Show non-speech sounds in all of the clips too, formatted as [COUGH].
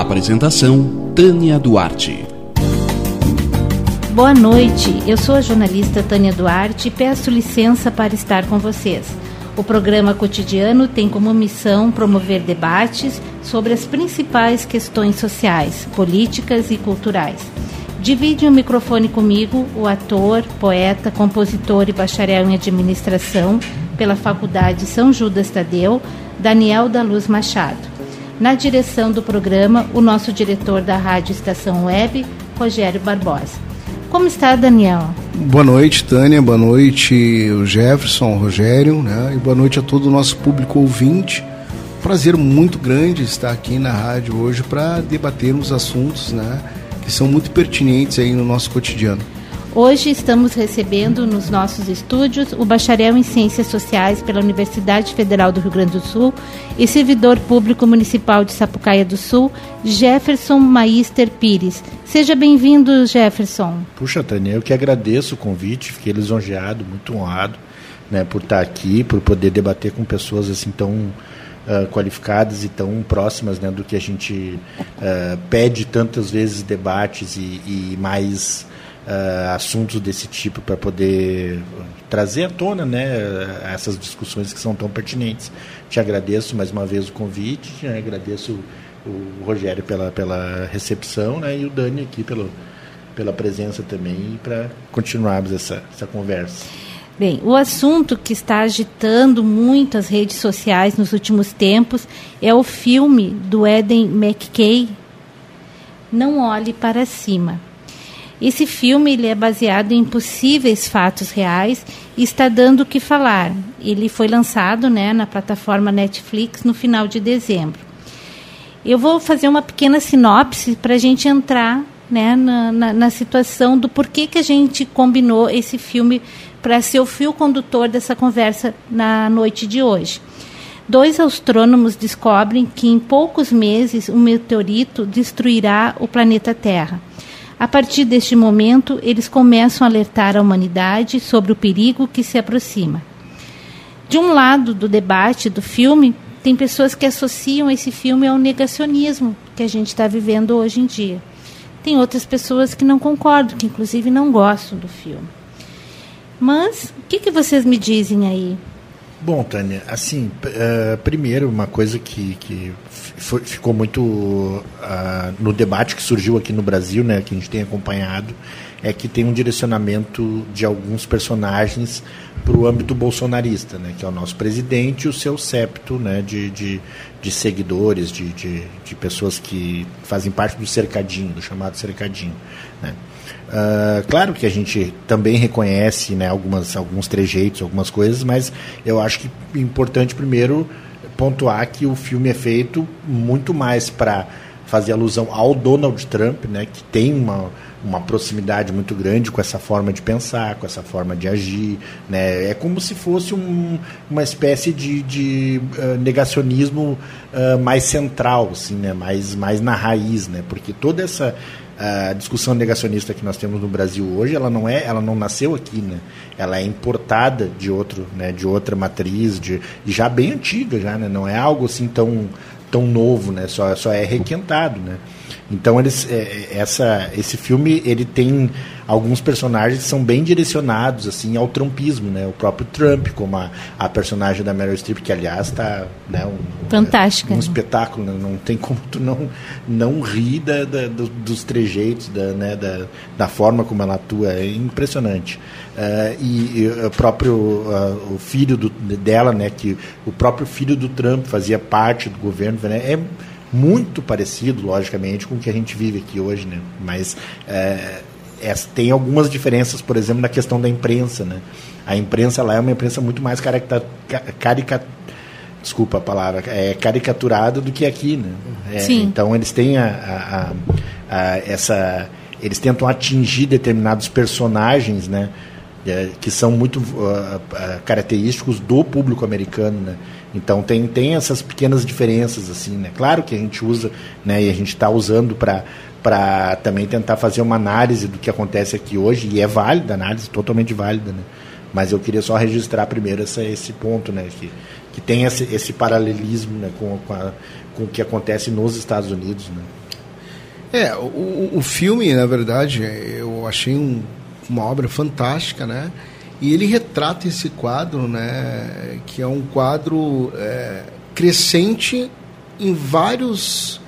Apresentação Tânia Duarte. Boa noite, eu sou a jornalista Tânia Duarte e peço licença para estar com vocês. O programa cotidiano tem como missão promover debates sobre as principais questões sociais, políticas e culturais. Divide o microfone comigo o ator, poeta, compositor e bacharel em administração pela Faculdade São Judas Tadeu, Daniel da Luz Machado. Na direção do programa, o nosso diretor da Rádio Estação Web, Rogério Barbosa. Como está, Daniel? Boa noite, Tânia. Boa noite, Jefferson, Rogério, né? E boa noite a todo o nosso público ouvinte. Prazer muito grande estar aqui na rádio hoje para debatermos assuntos, né, que são muito pertinentes aí no nosso cotidiano. Hoje estamos recebendo nos nossos estúdios o bacharel em Ciências Sociais pela Universidade Federal do Rio Grande do Sul e servidor público municipal de Sapucaia do Sul, Jefferson Maister Pires. Seja bem-vindo, Jefferson. Puxa, Tânia, eu que agradeço o convite, fiquei lisonjeado, muito honrado né, por estar aqui, por poder debater com pessoas assim tão uh, qualificadas e tão próximas né, do que a gente uh, pede tantas vezes debates e, e mais uh, assuntos desse tipo para poder trazer à tona né, essas discussões que são tão pertinentes. Te agradeço mais uma vez o convite, te agradeço o Rogério pela, pela recepção né, e o Dani aqui pelo, pela presença também para continuarmos essa, essa conversa. Bem, o assunto que está agitando muito as redes sociais nos últimos tempos é o filme do Eden McKay, Não Olhe Para Cima. Esse filme ele é baseado em possíveis fatos reais e está dando o que falar. Ele foi lançado né, na plataforma Netflix no final de dezembro. Eu vou fazer uma pequena sinopse para a gente entrar né, na, na, na, situação do porquê que a gente combinou esse filme para ser o fio condutor dessa conversa na noite de hoje. Dois astrônomos descobrem que em poucos meses um meteorito destruirá o planeta Terra. A partir deste momento, eles começam a alertar a humanidade sobre o perigo que se aproxima. De um lado do debate do filme, tem pessoas que associam esse filme ao negacionismo que a gente está vivendo hoje em dia. Tem outras pessoas que não concordam, que inclusive não gostam do filme. Mas o que, que vocês me dizem aí? Bom, Tânia, assim, uh, primeiro, uma coisa que, que foi, ficou muito uh, no debate que surgiu aqui no Brasil, né, que a gente tem acompanhado, é que tem um direcionamento de alguns personagens para o âmbito bolsonarista, né, que é o nosso presidente e o seu septo né, de, de, de seguidores, de, de, de pessoas que fazem parte do cercadinho, do chamado cercadinho. Né. Uh, claro que a gente também reconhece né, algumas, alguns trejeitos, algumas coisas, mas eu acho que é importante primeiro pontuar que o filme é feito muito mais para fazer alusão ao Donald Trump, né, que tem uma, uma proximidade muito grande com essa forma de pensar, com essa forma de agir. Né? É como se fosse um, uma espécie de, de uh, negacionismo uh, mais central, assim, né? mais, mais na raiz, né? porque toda essa a discussão negacionista que nós temos no Brasil hoje, ela não é, ela não nasceu aqui, né? Ela é importada de outro, né, de outra matriz, de já bem antiga já, né? Não é algo assim tão tão novo, né? Só só é requentado, né? Então eles, é, essa, esse filme ele tem alguns personagens que são bem direcionados assim ao trumpismo, né? O próprio Trump, como a, a personagem da Meryl Streep, que aliás está né, um, fantástica, um espetáculo, né? não tem como tu não não rir da, da, dos trejeitos, da, né, da, da forma como ela atua, é impressionante. Uh, e, e, o próprio uh, o filho do, dela, né? Que o próprio filho do Trump fazia parte do governo, né? É, muito parecido, logicamente, com o que a gente vive aqui hoje, né? Mas é, é, tem algumas diferenças, por exemplo, na questão da imprensa, né? A imprensa lá é uma imprensa muito mais carica, carica, desculpa a palavra, é caricaturado do que aqui, né? É. Então eles têm a, a- a- essa, eles tentam atingir determinados personagens, né? é, que são muito ah, característicos do público americano, né? Então tem, tem essas pequenas diferenças assim, né? Claro que a gente usa, né? E a gente está usando para para também tentar fazer uma análise do que acontece aqui hoje e é válida, análise totalmente válida, né? Mas eu queria só registrar primeiro essa, esse ponto, né? Que, que tem esse, esse paralelismo né? com, com, a- com o que acontece nos Estados Unidos, né? É, o, o filme, na verdade, eu achei um- uma obra fantástica, né? E ele retrata esse quadro, né? Que é um quadro é, crescente em vários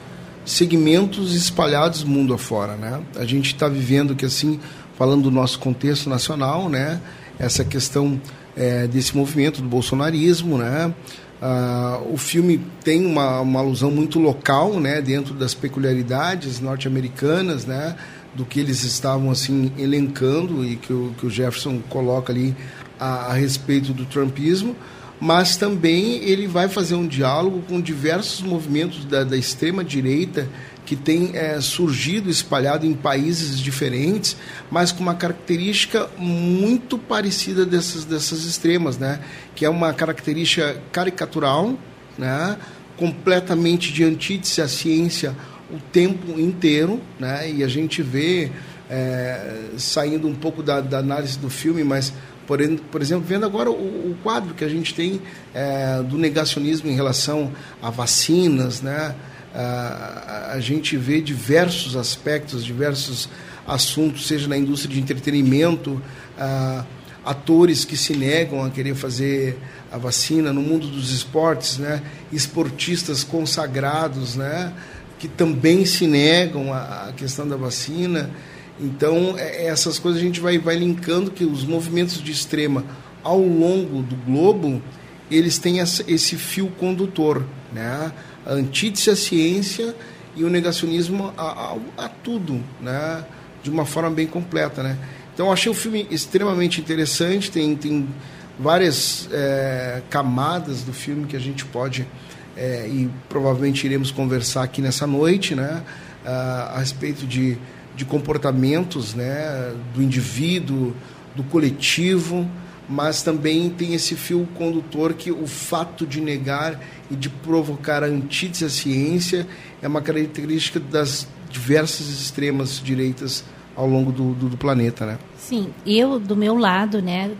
segmentos espalhados mundo afora, né? A gente está vivendo que assim, falando do nosso contexto nacional, né? Essa questão é, desse movimento do bolsonarismo, né? Ah, o filme tem uma, uma alusão muito local, né, dentro das peculiaridades norte-americanas, né, do que eles estavam assim elencando e que o, que o Jefferson coloca ali a, a respeito do trumpismo, mas também ele vai fazer um diálogo com diversos movimentos da, da extrema direita que tem eh, surgido espalhado em países diferentes, mas com uma característica muito parecida dessas, dessas extremas, né? que é uma característica caricatural, né? completamente de antítese à ciência o tempo inteiro, né? e a gente vê, eh, saindo um pouco da, da análise do filme, mas por, por exemplo, vendo agora o, o quadro que a gente tem eh, do negacionismo em relação a vacinas, né? A gente vê diversos aspectos, diversos assuntos, seja na indústria de entretenimento, atores que se negam a querer fazer a vacina, no mundo dos esportes, né? esportistas consagrados, né? Que também se negam à questão da vacina. Então, é- essas coisas a gente vai, vai linkando que os movimentos de extrema ao longo do globo, eles têm esse fio condutor, né? A antítese à ciência e o negacionismo a, a, a tudo, né? De uma forma bem completa, né? Então, achei o filme extremamente interessante, tem, tem várias eh, camadas do filme que a gente pode eh, e provavelmente iremos conversar aqui nessa noite, né? Ah, a respeito de, de comportamentos, né? Do indivíduo, do coletivo, mas também tem esse fio condutor que o fato de negar e de provocar a antítese à ciência é uma característica das diversas extremas direitas ao longo do, do, do planeta, né? Sim, eu, do meu lado, né,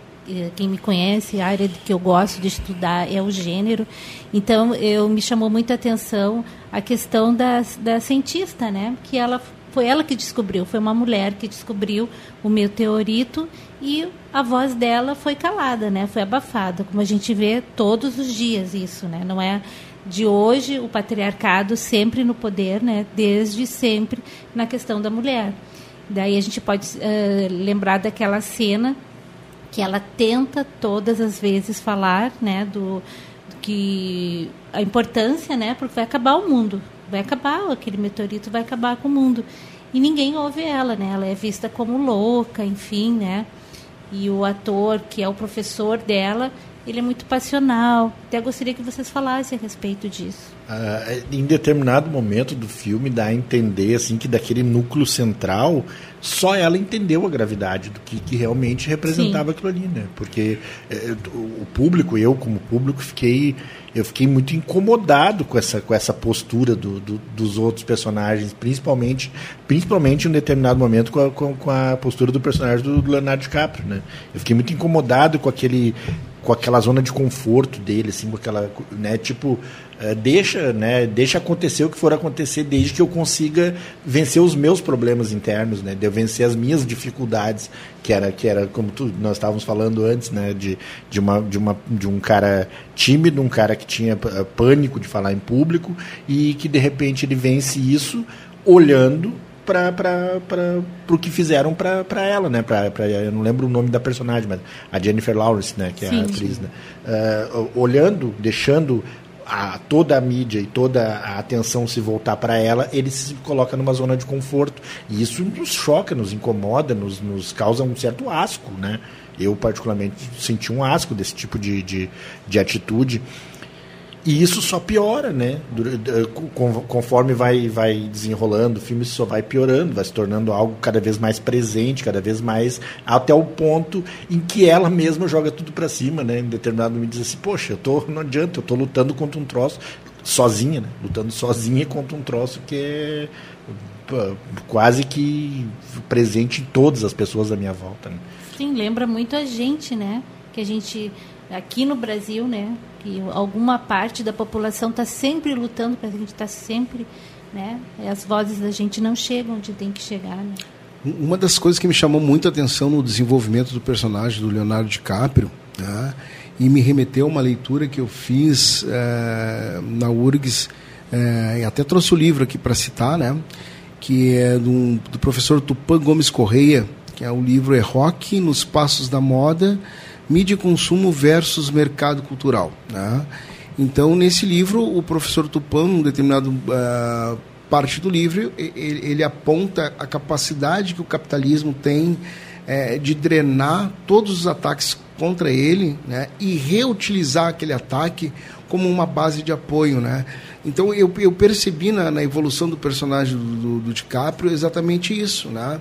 quem me conhece, a área que eu gosto de estudar é o gênero, então eu me chamou muita atenção a questão da, da cientista, né, que ela foi ela que descobriu, foi uma mulher que descobriu o meteorito e a voz dela foi calada, né, foi abafada, como a gente vê todos os dias isso, né, não é de hoje o patriarcado sempre no poder, né, desde sempre na questão da mulher. Daí a gente pode eh, lembrar daquela cena que ela tenta todas as vezes falar, né, do, do que a importância, né, porque vai acabar o mundo, vai acabar aquele meteorito, vai acabar com o mundo e ninguém ouve ela, né? Ela é vista como louca, enfim, né? E o ator que é o professor dela, ele é muito passional. Até gostaria que vocês falassem a respeito disso. Ah, em determinado momento do filme dá a entender assim que daquele núcleo central só ela entendeu a gravidade do que, que realmente representava aquilo ali, né? Porque eh, o público, eu como público, fiquei eu fiquei muito incomodado com essa, com essa postura do, do- dos outros personagens, principalmente principalmente em um determinado momento com a, com, com a postura do personagem do Leonardo DiCaprio, né? Eu fiquei muito incomodado com aquele com aquela zona de conforto dele, assim, com aquela, né, tipo, deixa, né, deixa acontecer o que for acontecer, desde que eu consiga vencer os meus problemas internos, né, de eu vencer as minhas dificuldades, que era, que era como tu, nós estávamos falando antes, né, de, de, uma, de, uma, de um cara tímido, um cara que tinha eh, pânico de falar em público e que de repente ele vence isso olhando para o que fizeram para ela, né? Pra, pra, eu não lembro o nome da personagem, mas a Jennifer Lawrence, né? Que é Sim, a atriz, né? Ah, olhando, deixando a, toda a mídia e toda a atenção se voltar para ela, ele se coloca numa zona de conforto. E isso nos choca, nos incomoda, nos, nos causa um certo asco, né? Eu, particularmente, senti um asco desse tipo de, de, de atitude. E isso só piora, né? Conforme vai, vai desenrolando, o filme só vai piorando, vai se tornando algo cada vez mais presente, cada vez mais até o ponto em que ela mesma joga tudo para cima, né? Em determinado momento diz assim, poxa, eu tô, não adianta, eu tô lutando contra um troço sozinha, né? Lutando sozinha contra um troço que é quase que presente em todas as pessoas da minha volta. Né? Sim, lembra muito a gente, né? Que a gente aqui no Brasil, né? Que alguma parte da população está sempre lutando para a gente estar tá sempre, né? As vozes da gente não chegam onde tem que chegar, né? Uma das coisas que me chamou muito a atenção no desenvolvimento do personagem do Leonardo DiCaprio, né? e me remeteu a uma leitura que eu fiz é, na URGS, é, e até trouxe o livro aqui para citar, né? que é do, do professor Tupã Gomes Correia, que é o livro É Rock nos Passos da Moda, mídia e consumo versus mercado cultural. Né? Então, nesse livro, o professor Tupã, em determinado uh, parte do livro, ele, ele, aponta a capacidade que o capitalismo tem é, de drenar todos os ataques contra ele né, e reutilizar aquele ataque como uma base de apoio. Né? Então, eu, eu percebi na, na evolução do personagem do, do, do DiCaprio exatamente isso. Né?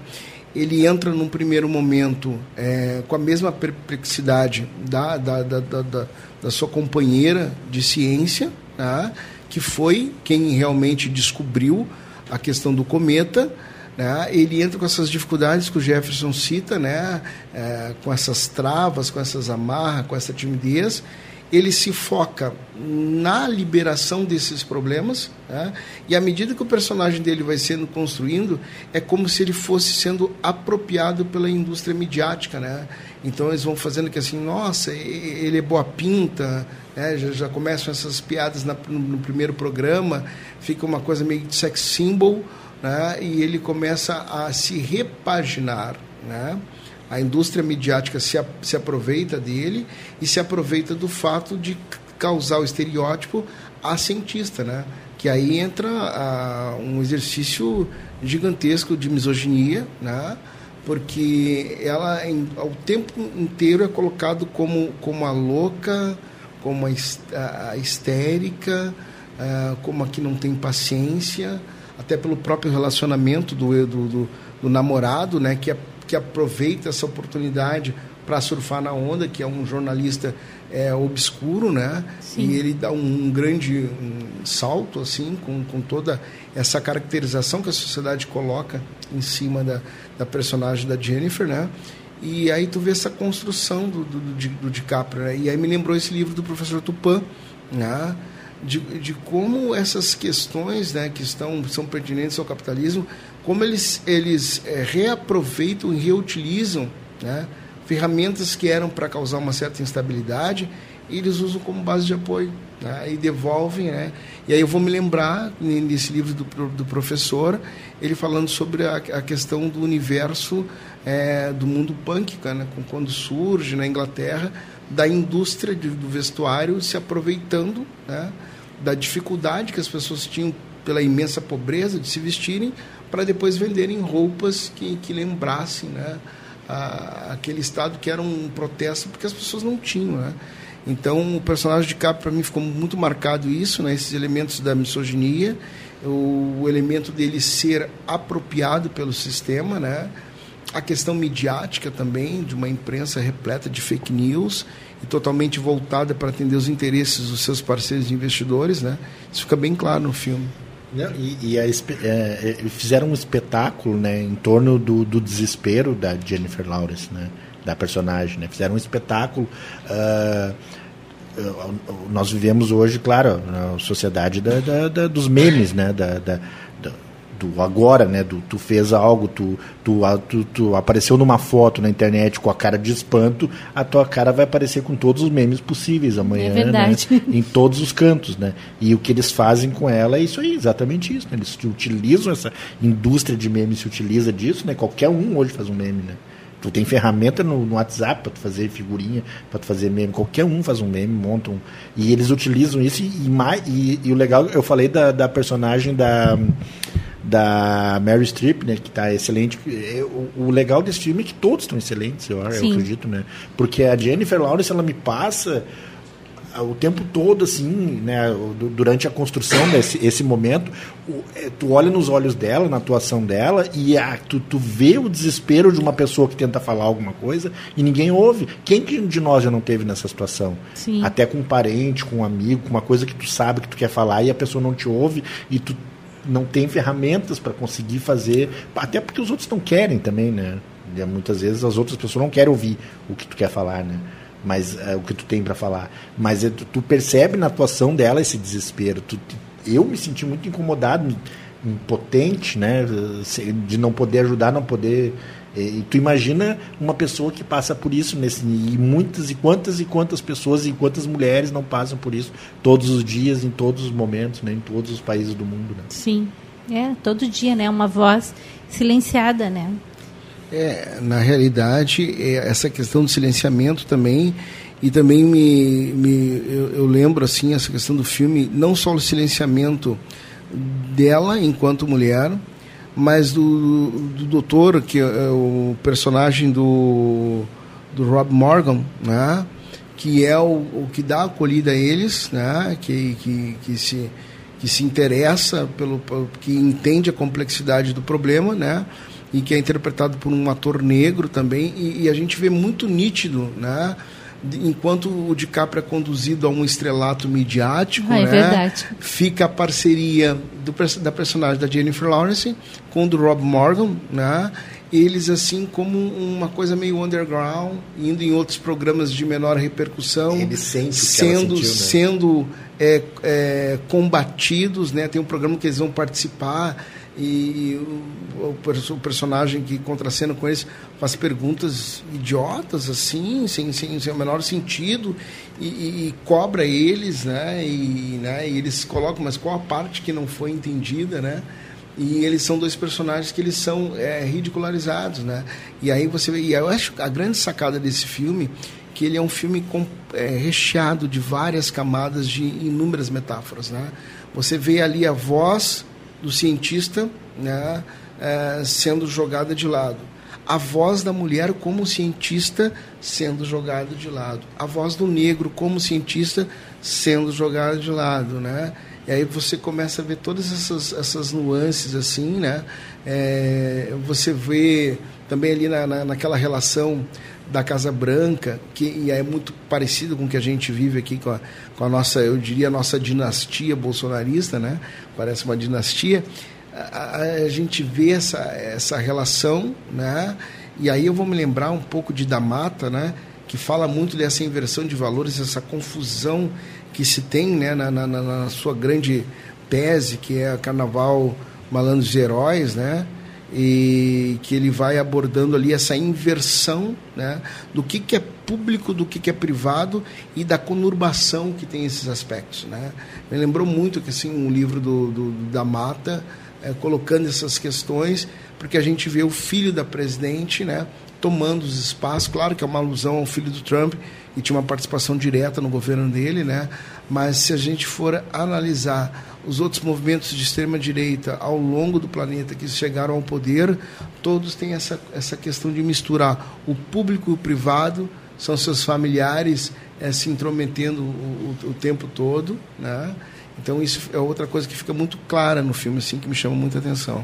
Ele entra num primeiro momento é, com a mesma perplexidade da, da, da, da, da sua companheira de ciência, né, que foi quem realmente descobriu a questão do cometa. Né, ele entra com essas dificuldades que o Jefferson cita, né, é, com essas travas, com essas amarras, com essa timidez, ele se foca na liberação desses problemas, né? e à medida que o personagem dele vai sendo construindo, é como se ele fosse sendo apropriado pela indústria midiática. Né? Então eles vão fazendo que assim, nossa, ele é boa pinta, né? já, já começam essas piadas na, no, no, primeiro programa, fica uma coisa meio de sex symbol, né? e ele começa a se repaginar. Né? A indústria midiática se, se aproveita dele e se aproveita do fato de causar o estereótipo a cientista, né? Que aí entra a, um exercício gigantesco de misoginia, né? Porque ela em, ao tempo inteiro é colocado como como a louca, como a, a histérica, a, como a que não tem paciência, até pelo próprio relacionamento do, do, do, do namorado, né? Que é que aproveita essa oportunidade para surfar na onda, que é um jornalista é, obscuro, né? Sim. E ele dá um, um grande um salto, assim, com, com toda essa caracterização que a sociedade coloca em cima da, da personagem da Jennifer, né? E aí tu vê essa construção do, do, do, do DiCaprio, né? E aí me lembrou esse livro do professor Tupã, né? De, de como essas questões né, que estão, são pertinentes ao capitalismo como eles, eles é, reaproveitam e reutilizam né, ferramentas que eram para causar uma certa instabilidade e eles usam como base de apoio né, e devolvem. Né? E aí eu vou me lembrar, nesse livro do, do professor, ele falando sobre a, a questão do universo é, do mundo punk, né, quando surge na Inglaterra, da indústria de, do vestuário se aproveitando né, da dificuldade que as pessoas tinham pela imensa pobreza de se vestirem para depois venderem roupas que, que lembrassem né, a, aquele estado que era um protesto, porque as pessoas não tinham. Né? Então, o personagem de Cap, para mim, ficou muito marcado isso, né, esses elementos da misoginia, o, o elemento dele ser apropriado pelo sistema, né, a questão midiática também, de uma imprensa repleta de fake news e totalmente voltada para atender os interesses dos seus parceiros investidores. Né? Isso fica bem claro no filme. E, e a, é, é fizeram um espetáculo né, em torno do, do, desespero da Jennifer Lawrence, né, da personagem. Né? Fizeram um espetáculo. Uh, nós vivemos hoje, claro, na sociedade da, da, da, dos memes, né? Da, da, do agora, né? Do, tu fez algo, tu, tu, tu, tu, apareceu numa foto na internet com a cara de espanto, a tua cara vai aparecer com todos os memes possíveis amanhã, é. Né? em todos os cantos, né? E o que eles fazem com ela é isso aí, exatamente isso. Né? Eles utilizam essa indústria de memes, se utiliza disso, né? Qualquer um hoje faz um meme, né? Tu tem ferramenta no, no WhatsApp para tu fazer figurinha, para tu fazer meme. Qualquer um faz um meme, monta um. E eles utilizam isso e, e, e, e o legal, eu falei da, da personagem da da Mary Streep, né, que está excelente. É, o, o, legal desse filme é que todos estão excelentes, eu, eu acredito, né? Porque a Jennifer Lawrence ela me passa o tempo todo, assim, né, durante a construção desse esse momento, é, tu olha nos olhos dela, na atuação dela, e a, tu, tu vê o desespero de uma pessoa que tenta falar alguma coisa e ninguém ouve. Quem de nós já não teve nessa situação? Sim. Até com um parente, com um amigo, com uma coisa que tu sabe que tu quer falar e a pessoa não te ouve e tu não tem ferramentas para conseguir fazer, até porque os outros não querem também, né? Muitas vezes as outras pessoas não querem ouvir o que tu quer falar, né? mas é, o que tu tem para falar. Mas é, tu, tu, percebe na atuação dela esse desespero. Tu, eu me senti muito incomodado, impotente, né, de não poder ajudar, não poder. E tu imagina uma pessoa que passa por isso nesse e muitas e quantas e quantas pessoas e quantas mulheres não passam por isso todos os dias, em todos os momentos, né, em todos os países do mundo. Né? Sim, é todo dia, né, uma voz silenciada, né. É, na realidade, é essa questão do silenciamento também, e também me, me eu, eu, lembro assim essa questão do filme, não só o silenciamento dela enquanto mulher, mas do, do doutor, que é o personagem do, do Rob Morgan, né? que é o, o que dá acolhida a eles, né? que, que, que se que se interessa pelo que entende a complexidade do problema, né? e que é interpretado por um ator negro também, e, e a gente vê muito nítido, né? Enquanto o DiCaprio é conduzido a um estrelato midiático, ah, é né, verdade. fica a parceria do, da personagem da Jennifer Lawrence com o do Rob Morgan, né, eles assim como uma coisa meio underground, indo em outros programas de menor repercussão, Ele sente sendo sentiu, né? sendo é, é, combatidos, né, tem um programa que eles vão participar e o, o, personagem que contracena com eles faz perguntas idiotas assim sem, sem, sem o menor sentido e, e, e, cobra eles né e, né e eles colocam mas qual a parte que não foi entendida né? E eles são dois personagens que eles são é, ridicularizados né? E aí você e eu acho a grande sacada desse filme que ele é um filme com, é, recheado de várias camadas de inúmeras metáforas né? Você vê ali a voz do cientista né, é, sendo jogada de lado. A voz da mulher como cientista sendo jogada de lado. A voz do negro como cientista sendo jogada de lado, né? E aí você começa a ver todas essas, essas nuances assim, né? É, você vê também ali na, na, naquela relação da Casa Branca, que é muito parecido com o que a gente vive aqui com a, com a nossa, eu diria, nossa dinastia bolsonarista, né? Parece uma dinastia. A, a, gente vê essa, essa relação, né? E aí eu vou me lembrar um pouco de Damata, né? Que fala muito dessa inversão de valores, essa confusão que se tem, né? Na, na, na sua grande tese, que é Carnaval Malandros e Heróis, né? E que ele vai abordando ali essa inversão né, do que, que é público, do que, que é privado e da conurbação que tem esses aspectos. Né. Me lembrou muito que assim um livro do, do da Mata é, colocando essas questões, porque a gente vê o filho da presidente né, tomando os espaços, claro que é uma alusão ao filho do Trump e tinha uma participação direta no governo dele, né, mas se a gente for analisar os outros movimentos de extrema direita ao longo do planeta que chegaram ao poder, todos têm essa, essa questão de misturar o público e o privado, são seus familiares é, se intrometendo o, o, o, tempo todo, né? Então isso é outra coisa que fica muito clara no filme, assim, que me chama muita atenção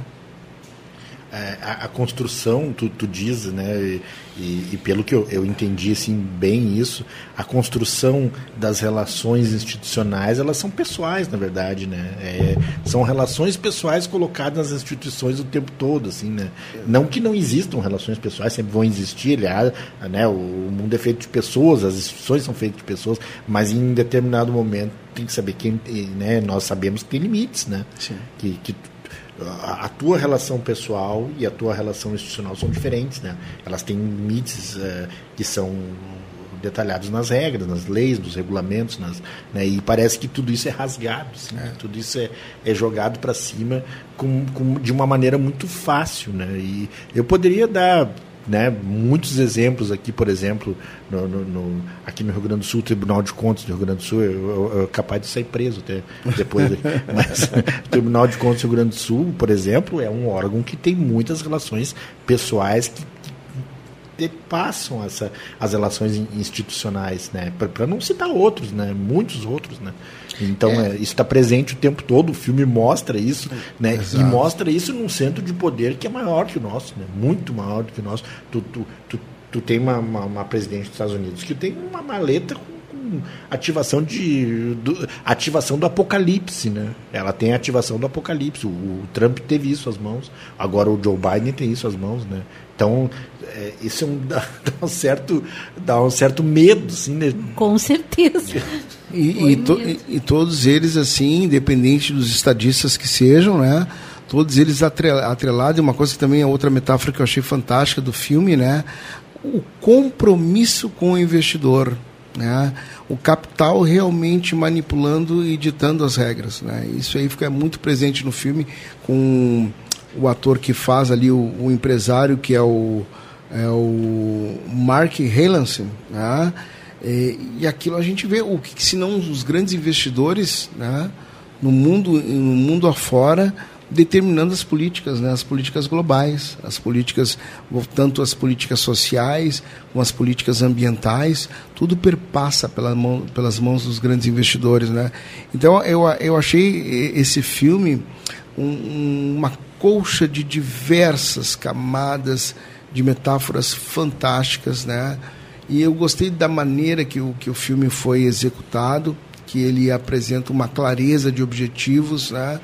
a, a, construção, tu, tu diz, né, e, e, pelo que eu, eu entendi assim, bem isso, a construção das relações institucionais, elas são pessoais, na verdade, né? É, são relações pessoais colocadas nas instituições o tempo todo, assim, né? Não que não existam relações pessoais, sempre vão existir, aliás, né, o, o mundo é feito de pessoas, as instituições são feitas de pessoas, mas em determinado momento tem que saber que né, nós sabemos que tem limites, né? Sim. Que, que a, tua relação pessoal e a tua relação institucional são diferentes, né? Elas têm limites uh, que são detalhados nas regras, nas leis, nos regulamentos, nas, né? e parece que tudo isso é rasgado, assim, né? tudo isso é, é jogado para cima com, com, de uma maneira muito fácil, né? E eu poderia dar né, muitos exemplos aqui, por exemplo, no, no, no, aqui no Rio Grande do Sul, Tribunal de Contas do Rio Grande do Sul, eu, eu, eu capaz de sair preso até depois. [LAUGHS] mas o Tribunal de Contas do Rio Grande do Sul, por exemplo, é um órgão que tem muitas relações pessoais que, passam essa, as relações institucionais, né? Para não citar outros, né? Muitos outros, né? Então é. É, isso está presente o tempo todo. O filme mostra isso, né? Exato. E mostra isso num centro de poder que é maior que o nosso, né? Muito maior do que o nosso. Tu, tu, tu, tu tem uma, uma, uma presidente dos Estados Unidos que tem uma maleta com ativação de do, ativação do apocalipse, né? Ela tem a ativação do apocalipse. O, o, Trump teve isso às mãos. Agora o Joe Biden tem isso às mãos, né? Então é, isso é um, [LAUGHS] dá, dá, um certo dá um certo medo, assim, né? Com certeza. E, e, to, e, e todos eles assim, independente dos estadistas que sejam, né? Todos eles atrelados, uma coisa que também é outra metáfora que eu achei fantástica do filme, né? O compromisso com o investidor né? o capital realmente manipulando e ditando as regras. Né? Isso aí fica muito presente no filme com o ator que faz ali o, o empresário, que é o, é o Mark Helanson. Né? E, e, aquilo a gente vê, o que se não os grandes investidores né? no, mundo, no mundo afora determinando as políticas, né, as políticas globais, as políticas, tanto as políticas sociais como as políticas ambientais, tudo perpassa pela mão, pelas mãos dos grandes investidores. Né? Então eu, eu achei esse filme um, uma colcha de diversas camadas de metáforas fantásticas, né? E eu gostei da maneira que o, que o filme foi executado, que ele apresenta uma clareza de objetivos, né?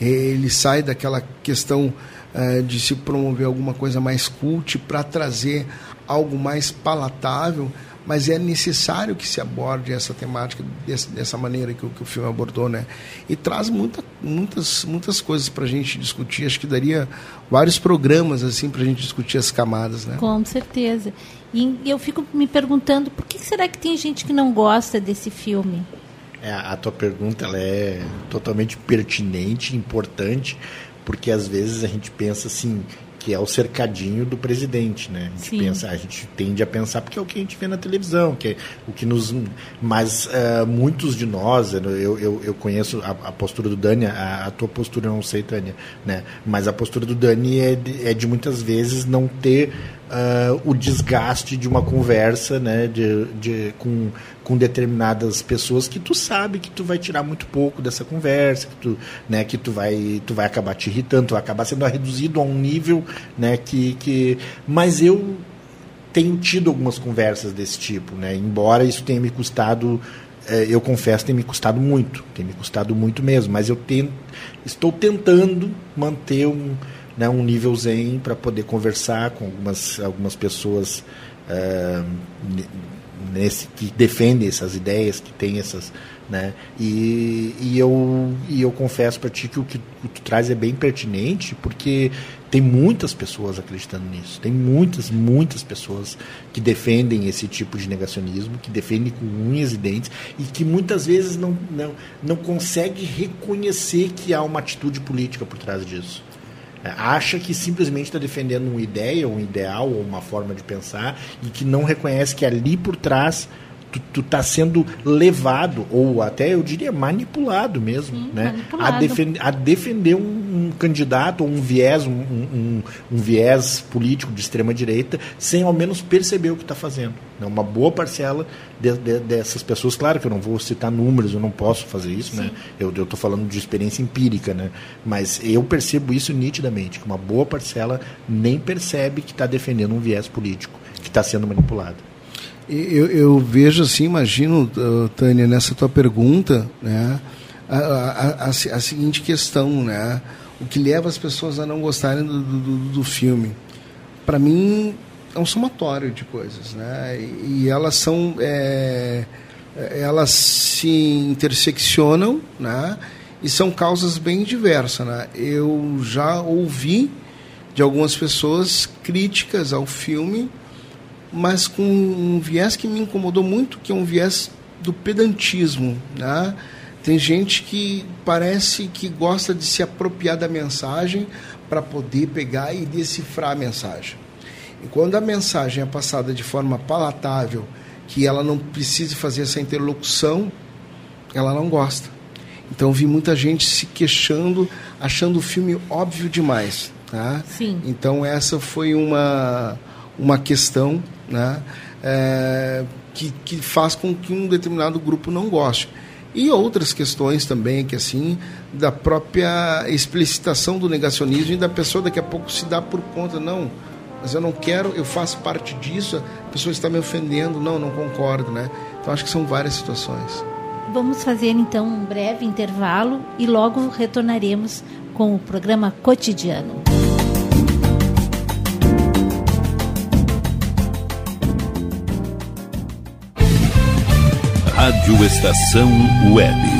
Ele sai daquela questão uh, de se promover alguma coisa mais cult para trazer algo mais palatável, mas é necessário que se aborde essa temática desse, dessa maneira que, que, o filme abordou, né? E traz muita, muitas, muitas coisas para a gente discutir. Acho que daria vários programas assim para a gente discutir as camadas, né? Com certeza. E eu fico me perguntando por que será que tem gente que não gosta desse filme? É, a tua pergunta ela é totalmente pertinente, importante, porque às vezes a gente pensa assim que é o cercadinho do presidente, né? A gente Sim. pensa, a gente tende a pensar porque é o que a gente vê na televisão, que é o que nos, mas uh, muitos de nós, eu, eu, eu conheço a, a, postura do Dani, a, a, tua postura eu não sei, Tânia, né? Mas a postura do Dani é de, é de muitas vezes não ter uh, o desgaste de uma conversa né, de, de, com, com determinadas pessoas que tu sabe que tu vai tirar muito pouco dessa conversa, que tu, né, que tu, vai, tu vai acabar te irritando, tu vai acabar sendo reduzido a um nível né, que, que. Mas eu tenho tido algumas conversas desse tipo, né? Embora isso tenha me custado, eh, eu confesso, tem me custado muito, tem me custado muito mesmo, mas eu tento, estou tentando manter um, né, um nível zen para poder conversar com algumas, algumas pessoas uh, nesse, que defendem essas ideias, que têm essas. Né? E, e, eu, e eu confesso para ti que o que tu traz é bem pertinente, porque tem muitas pessoas acreditando nisso. Tem muitas, muitas pessoas que defendem esse tipo de negacionismo, que defendem com unhas e dentes e que muitas vezes não, não, não consegue reconhecer que há uma atitude política por trás disso. É, acha que simplesmente está defendendo uma ideia, um ideal ou uma forma de pensar e que não reconhece que ali por trás tu, tu tá sendo levado ou até eu diria manipulado mesmo, Sim, né? Manipulado. A, defend, a defender um, um, candidato ou um viés, um, um, um, viés político de extrema direita, sem ao menos perceber o que está fazendo. Né? Uma boa parcela de, de, dessas pessoas, claro que eu não vou citar números, eu não posso fazer isso, né? Eu estou falando de experiência empírica, né? Mas eu percebo isso nitidamente, que uma boa parcela nem percebe que está defendendo um viés político, que está sendo manipulado. Eu, eu, vejo assim, imagino, uh, Tânia, nessa tua pergunta, né, a, a, a, a, seguinte questão, né, o que leva as pessoas a não gostarem do, do, do filme. Para mim, é um somatório de coisas, né, e, e elas são, é, elas se interseccionam, né, e são causas bem diversas, né. Eu já ouvi de algumas pessoas críticas ao filme mas com um viés que me incomodou muito, que é um viés do pedantismo. Né? Tem gente que parece que gosta de se apropriar da mensagem para poder pegar e decifrar a mensagem. E quando a mensagem é passada de forma palatável, que ela não precise fazer essa interlocução, ela não gosta. Então vi muita gente se queixando, achando o filme óbvio demais. Tá? Sim. Então essa foi uma uma questão né, é, que, que faz com que um determinado grupo não goste. E outras questões também, que assim, da própria explicitação do negacionismo e da pessoa daqui a pouco se dá por conta, não, mas eu não quero, eu faço parte disso, a pessoa está me ofendendo, não, não concordo, né? Então acho que são várias situações. Vamos fazer então um breve intervalo e logo retornaremos com o programa cotidiano. Estação Web.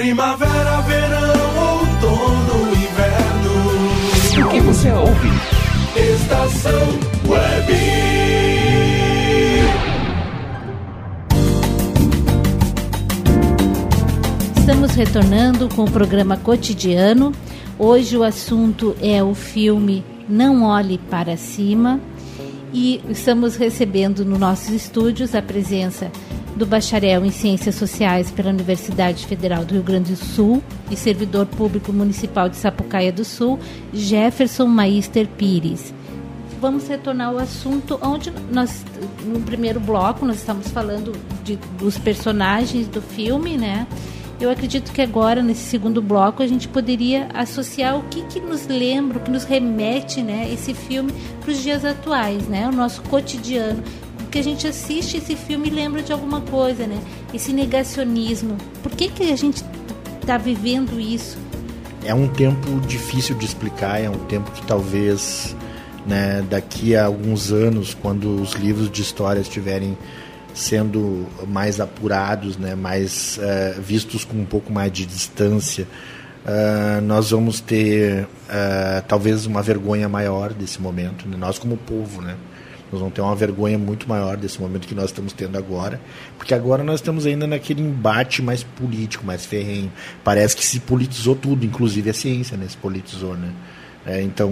Primavera, verão, outono, inverno. O que você ouve? Estação Web. Estamos retornando com o programa cotidiano. Hoje o assunto é o filme Não Olhe para Cima e estamos recebendo nos nossos estúdios a presença do bacharel em Ciências Sociais pela Universidade Federal do Rio Grande do Sul e servidor público municipal de Sapucaia do Sul, Jefferson Maister Pires. vamos retornar ao assunto onde nós, no primeiro bloco, nós estamos falando de, dos personagens do filme, né? Eu acredito que agora, nesse segundo bloco, a gente poderia associar o que, que nos lembra, o que nos remete, né, esse filme para os dias atuais, né? O nosso cotidiano. Porque a gente assiste esse filme e lembra de alguma coisa, né? Esse negacionismo. Por que, que a gente está vivendo isso? É um tempo difícil de explicar, é um tempo que talvez né, daqui a alguns anos, quando os livros de história estiverem sendo mais apurados, né, mais uh, vistos com um pouco mais de distância, uh, nós vamos ter uh, talvez uma vergonha maior desse momento, né, nós como povo, né, nós vamos ter uma vergonha muito maior desse momento que nós estamos tendo agora, porque agora nós estamos ainda naquele embate mais político, mais ferrenho. Parece que se politizou tudo, inclusive a ciência, né, se politizou, né. É, então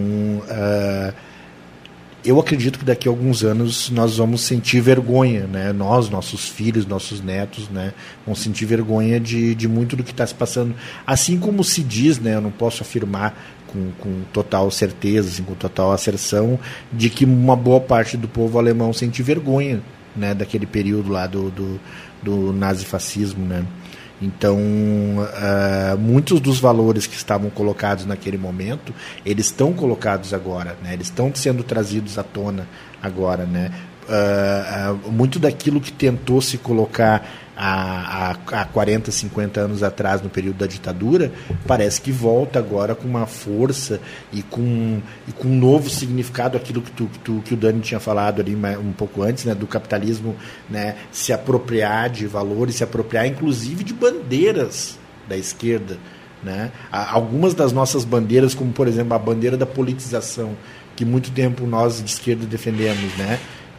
eu acredito que daqui a alguns anos nós vamos sentir vergonha, né? Nós, nossos filhos, nossos netos, né? Vão sentir vergonha de, de muito do que está se passando. Assim como se diz, né? Eu não posso afirmar com, com total certeza, assim, com total asserção, de que uma boa parte do povo alemão sente vergonha, né? Daquele período lá do, do, do nazifascismo, né? Então, uh, muitos dos valores que estavam colocados naquele momento, eles estão colocados agora, né? eles estão sendo trazidos à tona agora. Né? Uh, uh, muito daquilo que tentou se colocar há, há, há 40, 50 anos atrás, no período da ditadura, parece que volta agora com uma força e com, e com um novo significado, aquilo que, tu, que, tu, que o Dani tinha falado ali um pouco antes, né, do capitalismo né, se apropriar de valores, se apropriar inclusive de bandeiras da esquerda. Né? Algumas das nossas bandeiras, como por exemplo a bandeira da politização, que muito tempo nós de esquerda defendemos, né?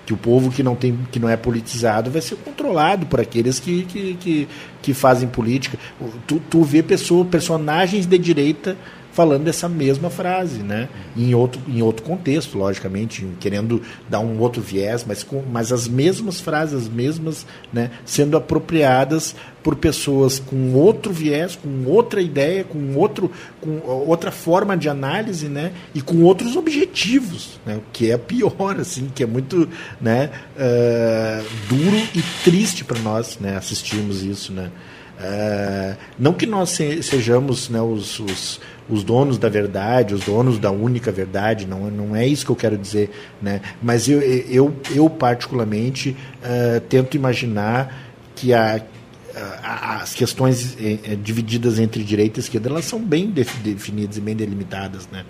Que o povo que não tem que não é politizado vai ser controlado por aqueles que, que, que, que fazem política. Tu, tu vê pessoa, personagens de direita falando essa mesma frase, né? Em outro, em outro contexto, logicamente, querendo dar um outro viés, mas, com, mas as mesmas frases, as mesmas, né, sendo apropriadas por pessoas com outro viés, com outra ideia, com, outro, com outra forma de análise, né? E com outros objetivos, né? O que é pior, assim, que é muito, né, uh, duro e triste para nós, né? Assistirmos isso, né? Uh, não que nós sejamos né, os, os os donos da verdade, os donos da única verdade, não, não é isso que eu quero dizer, né? mas eu, eu, eu particularmente uh, tento imaginar que a, a, as questões eh, divididas entre direita e esquerda elas são bem definidas e bem delimitadas. Né?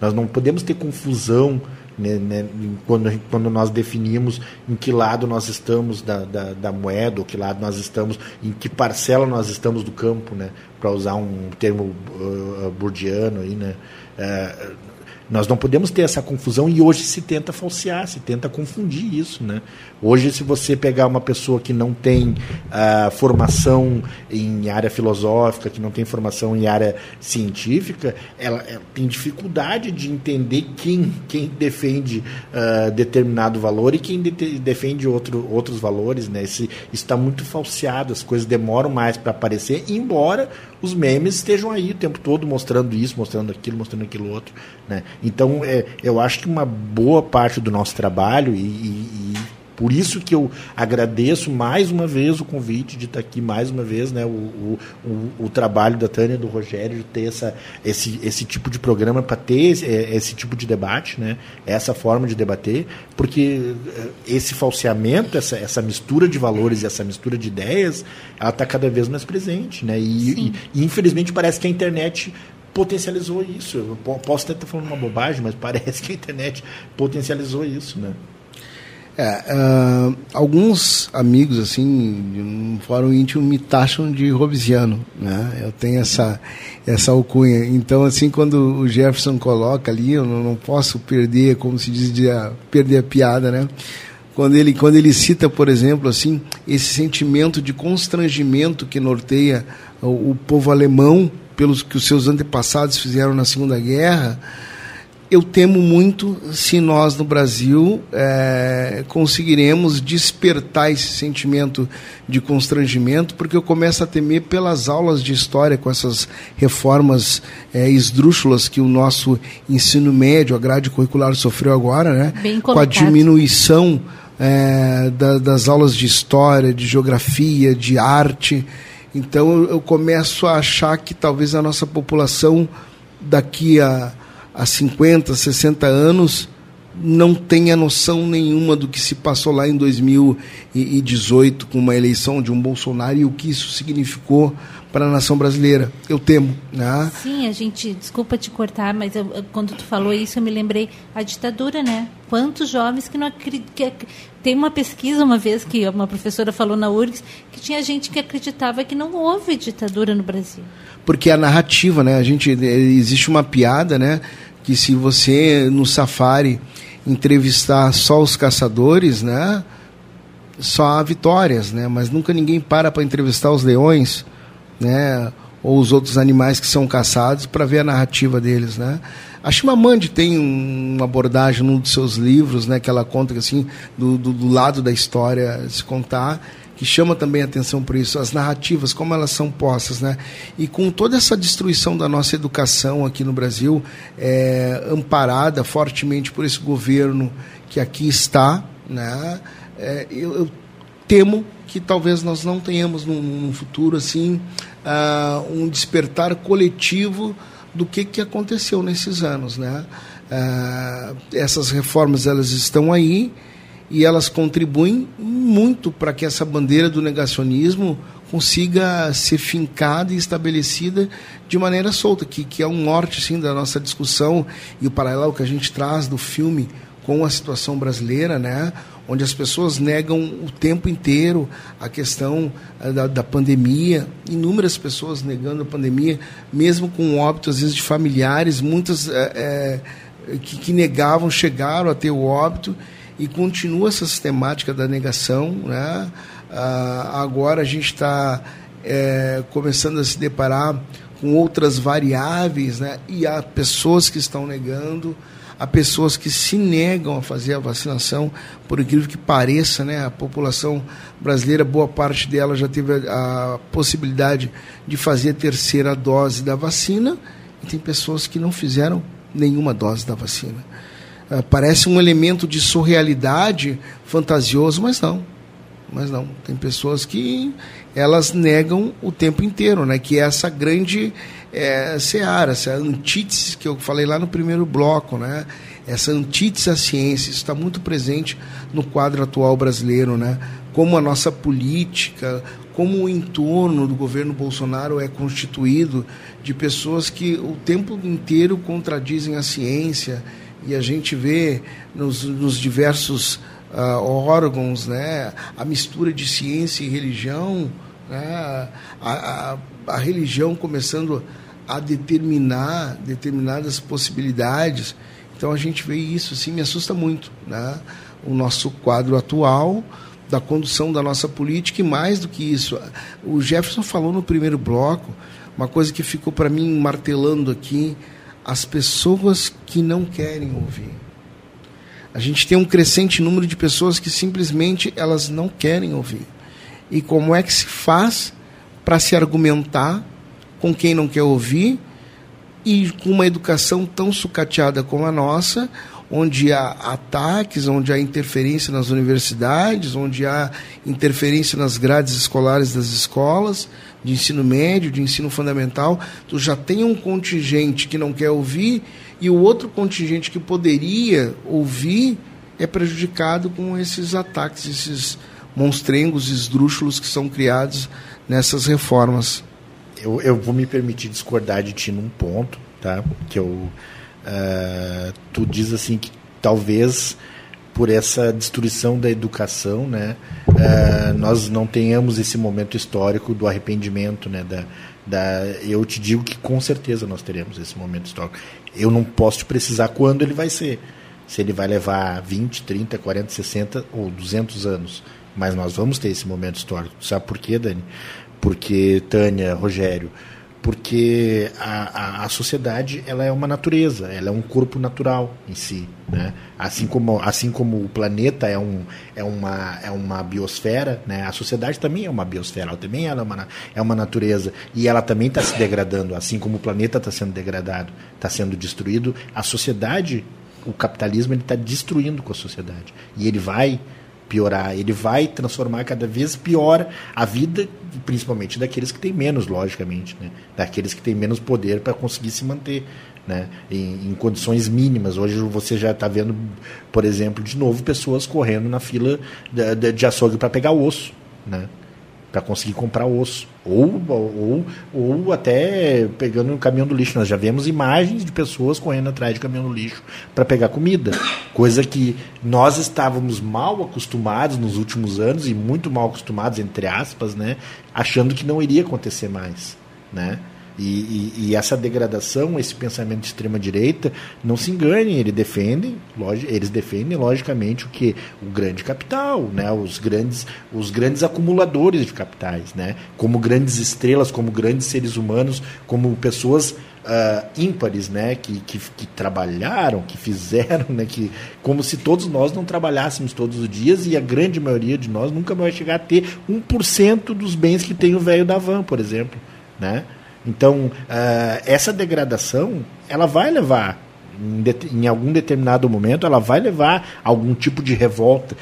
Nós não podemos ter confusão né, né, quando, quando nós definimos em que lado nós estamos da, da, da, moeda, ou que lado nós estamos, em que parcela nós estamos do campo, né, para usar um termo uh, burdiano aí, né, uh, nós não podemos ter essa confusão e hoje se tenta falsear, se tenta confundir isso. Né? Hoje, se você pegar uma pessoa que não tem uh, formação em área filosófica, que não tem formação em área científica, ela, ela tem dificuldade de entender quem, quem defende uh, determinado valor e quem de, defende outro, outros valores. Né? Isso está muito falseado, as coisas demoram mais para aparecer, embora os memes estejam aí o tempo todo mostrando isso, mostrando aquilo, mostrando aquilo outro. Né? Então, é, eu acho que uma boa parte do nosso trabalho, e, e, e por isso que eu agradeço mais uma vez o convite de estar aqui mais uma vez, né, o, o, o, o trabalho da Tânia e do Rogério de ter essa, esse, esse tipo de programa para ter esse, é, esse, tipo de debate, né, essa forma de debater, porque eh, esse falseamento, essa, essa mistura de valores e essa mistura de ideias, ela está cada vez mais presente. Né, e, e, e infelizmente parece que a internet potencializou isso. Eu posso até estar falando uma bobagem, mas parece que a internet potencializou isso, né? É, uh, alguns amigos, assim, no fórum íntimo me taxam de robesiano, né? Eu tenho essa, essa alcunha. Então, assim, quando o Jefferson coloca ali, eu não, não posso perder, como se diz, perder a piada, né? Quando ele, quando ele cita, por exemplo, assim, esse sentimento de constrangimento que norteia o, o povo alemão pelos que os seus antepassados fizeram na Segunda Guerra, eu temo muito se nós no Brasil é, conseguiremos despertar esse sentimento de constrangimento, porque eu começo a temer pelas aulas de história com essas reformas é, esdrúxulas que o nosso ensino médio, a grade curricular sofreu agora, né? com a diminuição é, da, das aulas de história, de geografia, de arte. Então eu, eu começo a achar que talvez a nossa população daqui a há 50, 60 anos não tenha noção nenhuma do que se passou lá em 2018 com uma eleição de um Bolsonaro e o que isso significou para a nação brasileira. Eu temo. Né? Sim, a gente, desculpa te cortar, mas eu, quando tu falou isso, eu me lembrei a ditadura, né? Quantos jovens que não acreditam. Tem uma pesquisa uma vez que uma professora falou na URGS que tinha gente que acreditava que não houve ditadura no Brasil. Porque a narrativa, né? A gente existe uma piada, né? Que se você no safari entrevistar só os caçadores, né? Só há vitórias, né? Mas nunca ninguém para para entrevistar os leões, né? Ou os outros animais que são caçados para ver a narrativa deles, né? A Chimamande tem uma abordagem num dos seus livros, né? Que ela conta assim do, do, do lado da história se contar que chama também atenção por isso, as narrativas, como elas são postas, né? E com toda essa destruição da nossa educação aqui no Brasil, é, amparada fortemente por esse governo que aqui está, né? É, eu, eu, temo que talvez nós não tenhamos num, num futuro assim uh, um despertar coletivo do que, que aconteceu nesses anos, né? Uh, essas reformas elas estão aí e elas contribuem muito para que essa bandeira do negacionismo consiga ser fincada e estabelecida de maneira solta, que, que é um norte sim da nossa discussão e o paralelo que a gente traz do filme com a situação brasileira, né? onde as pessoas negam o tempo inteiro a questão eh, da, da, pandemia, inúmeras pessoas negando a pandemia, mesmo com óbito, às vezes, de familiares, muitas é, é, que, que negavam, chegaram a ter o óbito, e continua essa sistemática da negação. Né? Ah, agora a gente está é, começando a se deparar com outras variáveis, né? e há pessoas que estão negando, há pessoas que se negam a fazer a vacinação, por incrível que pareça, né? a população brasileira, boa parte dela já teve a, a possibilidade de fazer a terceira dose da vacina, e tem pessoas que não fizeram nenhuma dose da vacina. Ah, parece um elemento de surrealidade fantasioso, mas não. Mas não. Tem pessoas que elas negam o tempo inteiro, né? Que é essa grande é, seara, essa antítese que eu falei lá no primeiro bloco, né? Essa antítese à ciência, está muito presente no quadro atual brasileiro, né? Como a nossa política, como o entorno do governo Bolsonaro é constituído de pessoas que o tempo inteiro contradizem a ciência, e a gente vê nos, nos diversos uh, órgãos né, a mistura de ciência e religião, né, a, a, a religião começando a determinar determinadas possibilidades. Então a gente vê isso, assim, me assusta muito, né? O nosso quadro atual da condução da nossa política e mais do que isso, o Jefferson falou no primeiro bloco uma coisa que ficou para mim martelando aqui as pessoas que não querem ouvir. A gente tem um crescente número de pessoas que simplesmente elas não querem ouvir. E como é que se faz para se argumentar com quem não quer ouvir e com uma educação tão sucateada como a nossa, onde há ataques, onde há interferência nas universidades, onde há interferência nas grades escolares das escolas, de ensino médio, de ensino fundamental, tu já tem um contingente que não quer ouvir e o outro contingente que poderia ouvir é prejudicado com esses ataques, esses monstrengos, esdrúxulos que são criados nessas reformas. Eu, eu vou me permitir discordar de ti num ponto, tá? Que eu, uh, tu diz assim que talvez por essa destruição da educação, né, uh, nós não tenhamos esse momento histórico do arrependimento, né, da, da, eu te digo que com certeza nós teremos esse momento histórico. Eu não posso te precisar quando ele vai ser, se ele vai levar 20, 30, 40, 60 ou 200 anos, mas nós vamos ter esse momento histórico. Sabe por quê, Dani? Porque Tânia, Rogério, porque a, a, a, sociedade ela é uma natureza, ela é um corpo natural em si, né? Assim como, assim como o planeta é, um, é, uma, é uma biosfera, né? A sociedade também é uma biosfera, ela também ela é, uma, é uma natureza e ela também está se degradando, assim como o planeta está sendo degradado, está sendo destruído, a sociedade, o capitalismo ele está destruindo com a sociedade e ele vai piorar, ele vai transformar cada vez pior a vida, principalmente daqueles que têm menos, logicamente, né? daqueles que têm menos poder para conseguir se manter. Né, em, em, condições mínimas. Hoje você já está vendo, por exemplo, de novo pessoas correndo na fila de, de, de açougue para pegar osso. Né? Para conseguir comprar osso. Ou, ou, ou até pegando o caminhão do lixo. Nós já vemos imagens de pessoas correndo atrás de caminhão do lixo para pegar comida. Coisa que nós estávamos mal acostumados nos últimos anos, e muito mal acostumados, entre aspas, né? achando que não iria acontecer mais. Né? E, e, e, essa degradação, esse pensamento de extrema direita, não se enganem, eles defendem, eles defendem logicamente o que o grande capital, né, os grandes, os grandes acumuladores de capitais, né, como grandes estrelas, como grandes seres humanos, como pessoas uh, ímpares, né, que, que, que, trabalharam, que fizeram, né, que como se todos nós não trabalhássemos todos os dias e a grande maioria de nós nunca vai chegar a ter 1% dos bens que tem o velho da van, por exemplo, né? Então, uh, essa degradação, ela vai levar, em, de, em, algum determinado momento, ela vai levar a algum tipo de revolta.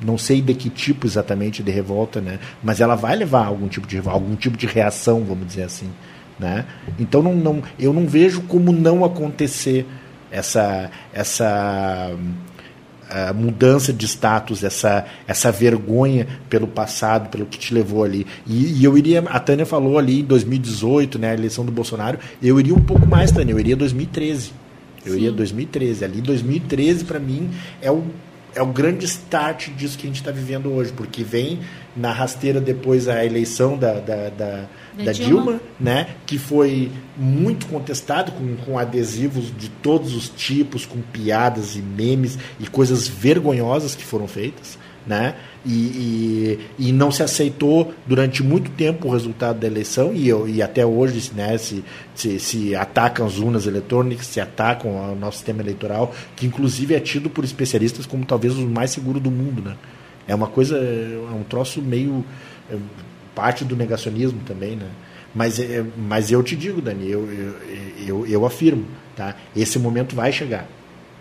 Não sei de que tipo exatamente de revolta, né? Mas ela vai levar a algum tipo de revolta, algum tipo de reação, vamos dizer assim. Né? Então, não, não, eu não vejo como não acontecer essa, essa a mudança de status, essa, essa vergonha pelo passado, pelo que te levou ali. E, e, eu iria, a Tânia falou ali em 2018, né, a eleição do Bolsonaro, eu iria um pouco mais, Tânia, eu iria 2013. Eu Sim. iria 2013. Ali 2013 para mim é o é o grande start disso que a gente está vivendo hoje, porque vem na rasteira depois a eleição da, da, da, da Dilma. Dilma. né, que foi muito contestado com, com adesivos de todos os tipos, com piadas e memes e coisas vergonhosas que foram feitas né? E, e, e, não se aceitou durante muito tempo o resultado da eleição e, e até hoje né, se, se, se, atacam as urnas eletrônicas, se atacam o nosso sistema eleitoral, que inclusive é tido por especialistas como talvez o mais seguro do mundo. Né? É uma coisa, é um troço meio. É, parte do negacionismo também, né? Mas, é, mas eu te digo, Dani, eu, eu, eu, eu afirmo, tá? esse momento vai chegar.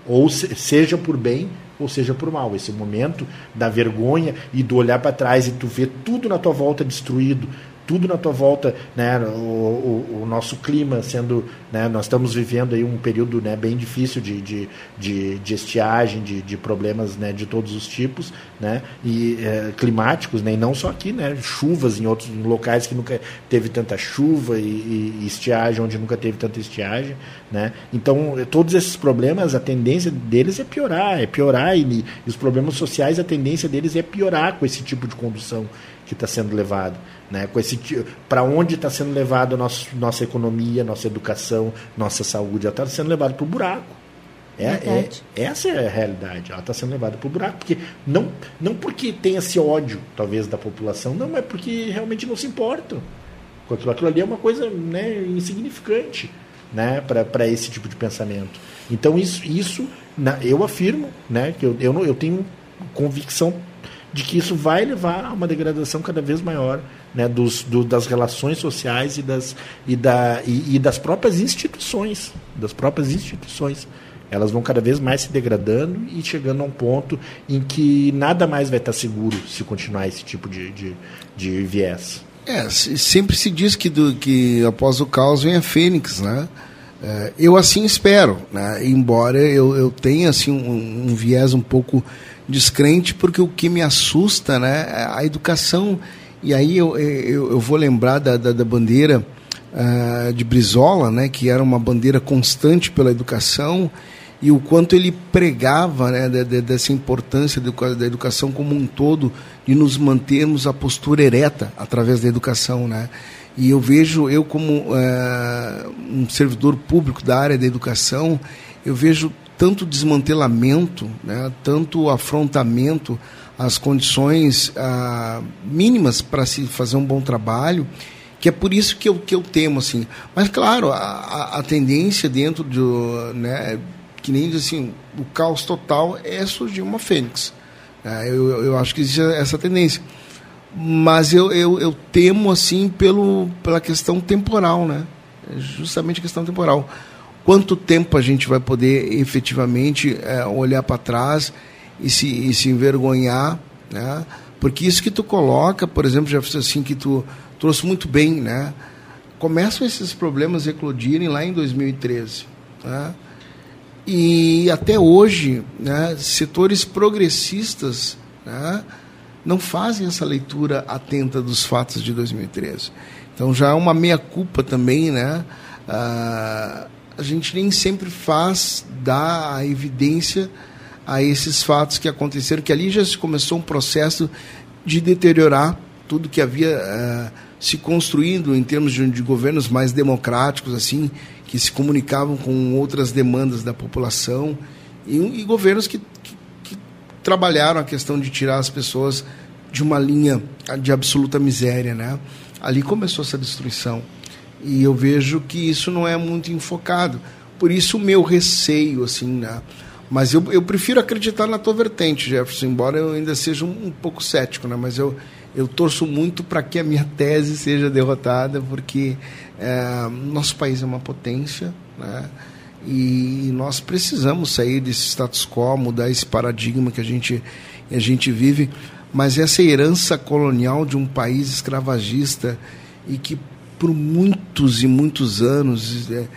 Ou se, seja por bem ou seja por mal. Esse momento da vergonha e do olhar para trás e tu ver tudo na tua volta destruído, tudo na tua volta, né, o, o, o, nosso clima sendo, né, nós estamos vivendo aí um período né, bem difícil de, de, de, de estiagem, de, de problemas né, de todos os tipos, né, e é, climáticos, né, e não só aqui, né, chuvas em outros em locais que nunca teve tanta chuva e, e, estiagem onde nunca teve tanta estiagem, né, então todos esses problemas, a tendência deles é piorar, é piorar e, e os problemas sociais, a tendência deles é piorar com esse tipo de condução que está sendo levado. Né? Com esse para onde está sendo levado nosso, nossa economia, nossa educação, nossa saúde, ela está sendo levada para o buraco. É, é, essa é a realidade. Ela está sendo levada para o buraco. Porque não, não porque tem esse ódio, talvez, da população, não, é porque realmente não se importam aquilo. Aquilo ali é uma coisa né, insignificante né, para esse tipo de pensamento. Então, isso, isso na, eu afirmo né, que eu, eu, eu tenho convicção de que isso vai levar a uma degradação cada vez maior né, dos, do, das relações sociais e das, e, da, e, e, das próprias instituições. Das próprias instituições. Elas vão cada vez mais se degradando e chegando a um ponto em que nada mais vai estar seguro se continuar esse tipo de, de, de viés. É, sempre se diz que, do, que após o caos vem a fênix, né? É, eu assim espero, né? embora eu, eu tenha assim, um, um viés um pouco descrente, porque o que me assusta né, é a educação. E aí eu, eu, eu vou lembrar da, da, da bandeira uh, de Brizola, né, que era uma bandeira constante pela educação, e o quanto ele pregava né, de, de, dessa importância da educação como um todo, de nos mantermos a postura ereta através da educação. Né? E eu vejo, eu como uh, um servidor público da área da educação, eu vejo tanto desmantelamento, né, tanto afrontamento às condições ah, mínimas para se fazer um bom trabalho, que é por isso que eu, que eu temo, assim. Mas, claro, a, a, tendência dentro do, né, que nem assim, o caos total é surgir uma fênix. É, eu, eu acho que existe essa tendência. Mas eu, eu, eu temo, assim, pelo, pela questão temporal, né? Justamente a questão temporal. Quanto tempo a gente vai poder efetivamente é, olhar para trás e se, e se envergonhar, né? Porque isso que tu coloca, por exemplo, já assim que tu trouxe muito bem, né? Começam esses problemas a eclodirem lá em 2013, né? E até hoje, né, setores progressistas né, não fazem essa leitura atenta dos fatos de 2013. Então já é uma meia-culpa também, né? Ah, a gente nem sempre faz dar a evidência a esses fatos que aconteceram, que ali já se começou um processo de deteriorar tudo que havia uh, se construindo em termos de, de, governos mais democráticos, assim, que se comunicavam com outras demandas da população e, e governos que, que, que, trabalharam a questão de tirar as pessoas de uma linha de absoluta miséria, né? Ali começou essa destruição e eu vejo que isso não é muito enfocado. Por isso o meu receio, assim, né? Mas eu, eu prefiro acreditar na tua vertente, Jefferson, embora eu ainda seja um, um pouco cético, né? Mas eu, eu torço muito para que a minha tese seja derrotada, porque é, nosso país é uma potência, né? E nós precisamos sair desse status quo, mudar esse paradigma que a gente, a gente vive. Mas essa herança colonial de um país escravagista e que por muitos e muitos anos é,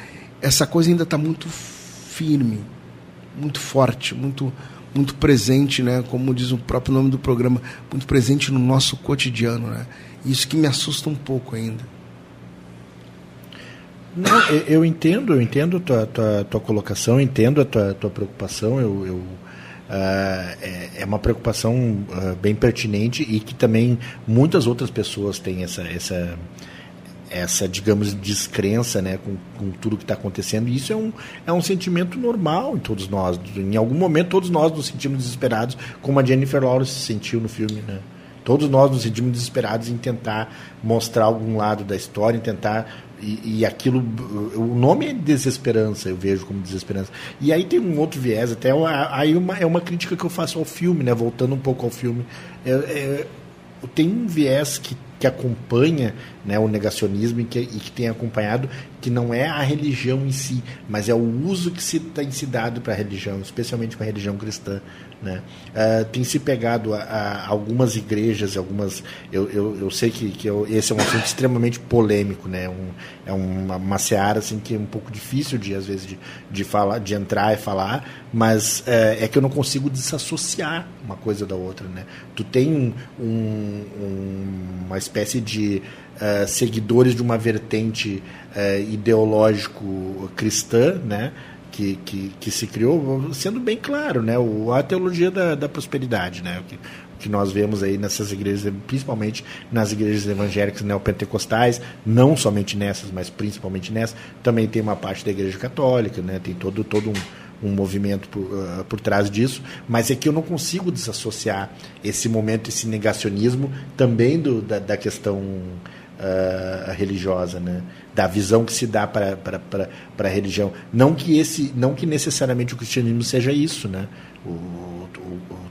essa coisa ainda está muito firme muito forte, muito muito presente, né? Como diz o próprio nome do programa, muito presente no nosso cotidiano, né? Isso que me assusta um pouco ainda. Não, eu entendo, eu entendo a tua, tua, tua colocação, entendo a tua, tua preocupação. Eu, eu uh, é, é, uma preocupação uh, bem pertinente e que também muitas outras pessoas têm essa, essa, essa, digamos, descrença né, com, com tudo que está acontecendo. E isso é um, é um sentimento normal em todos nós. Em algum momento, todos nós nos sentimos desesperados, como a Jennifer Lawrence se sentiu no filme. Né? Todos nós nos sentimos desesperados em tentar mostrar algum lado da história, em tentar. E, e aquilo. O nome é desesperança, eu vejo como desesperança. E aí tem um outro viés, até aí uma, é uma crítica que eu faço ao filme, né? voltando um pouco ao filme. É, é, tem um viés que que acompanha né, o negacionismo e que, e que tem acompanhado, que não é a religião em si, mas é o uso que se tem se dado para a religião, especialmente para a religião cristã. Né? Uh, tem se pegado a, a, algumas igrejas, algumas. Eu, eu, eu sei que, que eu, esse é um assunto extremamente polêmico, né? Um, é uma, uma seara assim, que é um pouco difícil de, às vezes, de, de, falar, de entrar e falar, mas uh, é que eu não consigo desassociar uma coisa da outra. Né? Tu tem um, um, uma espécie de uh, seguidores de uma vertente ideológico cristã, né? Que, que, que, se criou, sendo bem claro, né? O, a teologia da, da prosperidade, né? Que, que nós vemos aí nessas igrejas, principalmente nas igrejas evangélicas neopentecostais, não somente nessas, mas principalmente nessas. Também tem uma parte da igreja católica, né? Tem todo, todo um, um movimento por, uh, por trás disso, mas é que eu não consigo desassociar esse momento, esse negacionismo também do, da, da questão uh, religiosa, né? da visão que se dá para a religião. Não que, esse, não que necessariamente o cristianismo seja isso. Né? O, o,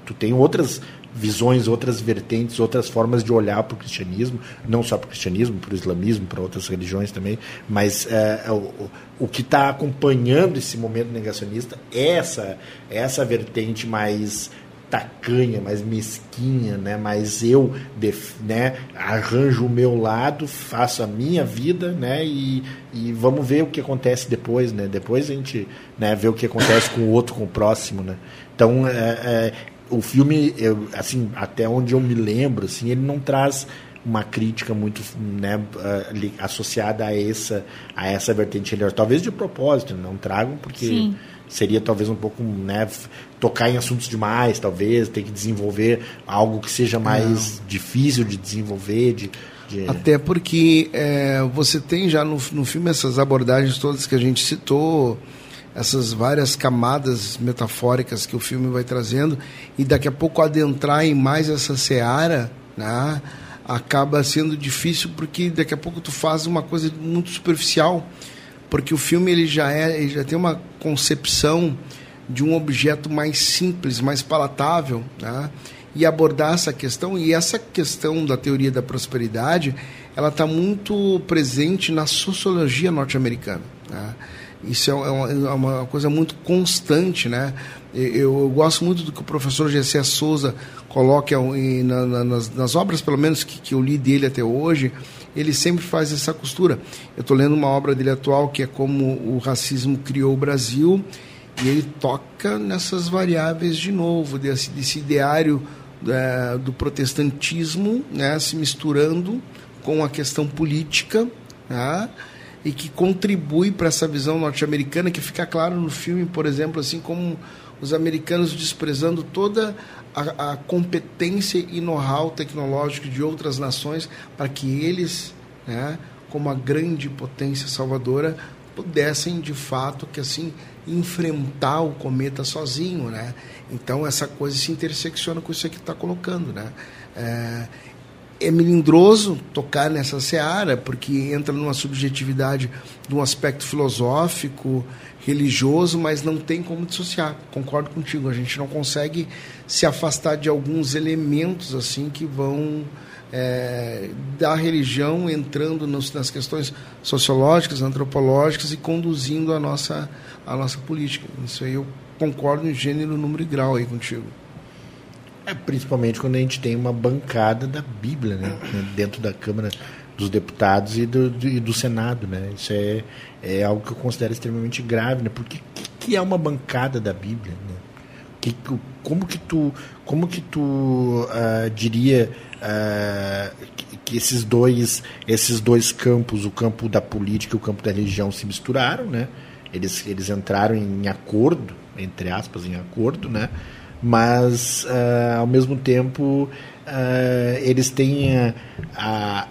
tu tem outras visões, outras vertentes, outras formas de olhar para o cristianismo, não só para o cristianismo, para o islamismo, para outras religiões também, mas é, o, o que está acompanhando esse momento negacionista é essa, é essa vertente mais tacanha, mais mesquinha, né? Mas eu, né, arranjo o meu lado, faço a minha vida, né? E, e vamos ver o que acontece depois, né? Depois a gente, né, vê o que acontece com o outro, com o próximo, né? Então, é, é, o filme, eu, assim, até onde eu me lembro, assim, ele não traz uma crítica muito né, associada a essa a essa vertente religiosa. Talvez de propósito, não tragam porque Sim seria talvez um pouco né, tocar em assuntos demais, talvez ter que desenvolver algo que seja mais Não. difícil de desenvolver, de, de... Até porque é, você tem já no, no filme essas abordagens todas que a gente citou, essas várias camadas metafóricas que o filme vai trazendo, e daqui a pouco adentrar em mais essa seara, né? acaba sendo difícil porque daqui a pouco tu faz uma coisa muito superficial, porque o filme ele já é, ele já tem uma concepção de um objeto mais simples, mais palatável, né? e abordar essa questão e essa questão da teoria da prosperidade, ela está muito presente na sociologia norte-americana. Né? Isso é uma, é uma, coisa muito constante, né? Eu, eu, gosto muito do que o professor Gessé Souza coloca em, na, na, nas, nas, obras, pelo menos que, que eu li dele até hoje, ele sempre faz essa costura. Eu estou lendo uma obra dele atual que é como o racismo criou o Brasil e ele toca nessas variáveis de novo, desse, desse ideário é, do protestantismo né, se misturando com a questão política. Né, e que contribui para essa visão norte-americana que fica claro no filme, por exemplo, assim como os americanos desprezando toda a, a competência e know-how tecnológico de outras nações para que eles, né, como a grande potência salvadora, pudessem de fato que assim enfrentar o cometa sozinho, né? Então essa coisa se intersecciona com isso que está colocando, né? É, é melindroso tocar nessa seara, porque entra numa subjetividade de um aspecto filosófico, religioso, mas não tem como dissociar. Concordo contigo, a gente não consegue se afastar de alguns elementos assim que vão é, da religião entrando nos, nas questões sociológicas, antropológicas e conduzindo a nossa, a nossa política. Isso aí eu concordo em gênero, número e grau aí contigo. É, principalmente quando a gente tem uma bancada da Bíblia né, dentro da Câmara dos Deputados e do, do, e do Senado. Né? Isso é, é algo que eu considero extremamente grave. Né? Porque que, é uma bancada da Bíblia? Né? Que, como que tu, como que tu uh, diria uh, que, que, esses dois, esses dois campos, o campo da política e o campo da religião, se misturaram, né? Eles, eles entraram em acordo, entre aspas, em acordo, né? Mas uh, ao mesmo tempo uh, eles têm uh,